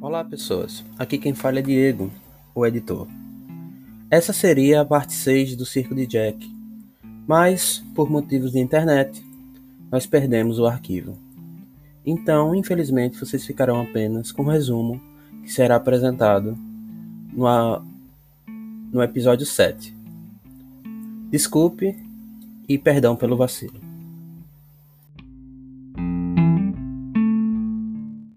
Olá, pessoas. Aqui quem fala é Diego, o editor. Essa seria a parte 6 do Circo de Jack, mas, por motivos de internet, nós perdemos o arquivo. Então, infelizmente, vocês ficarão apenas com o um resumo que será apresentado no, no episódio 7. Desculpe e perdão pelo vacilo.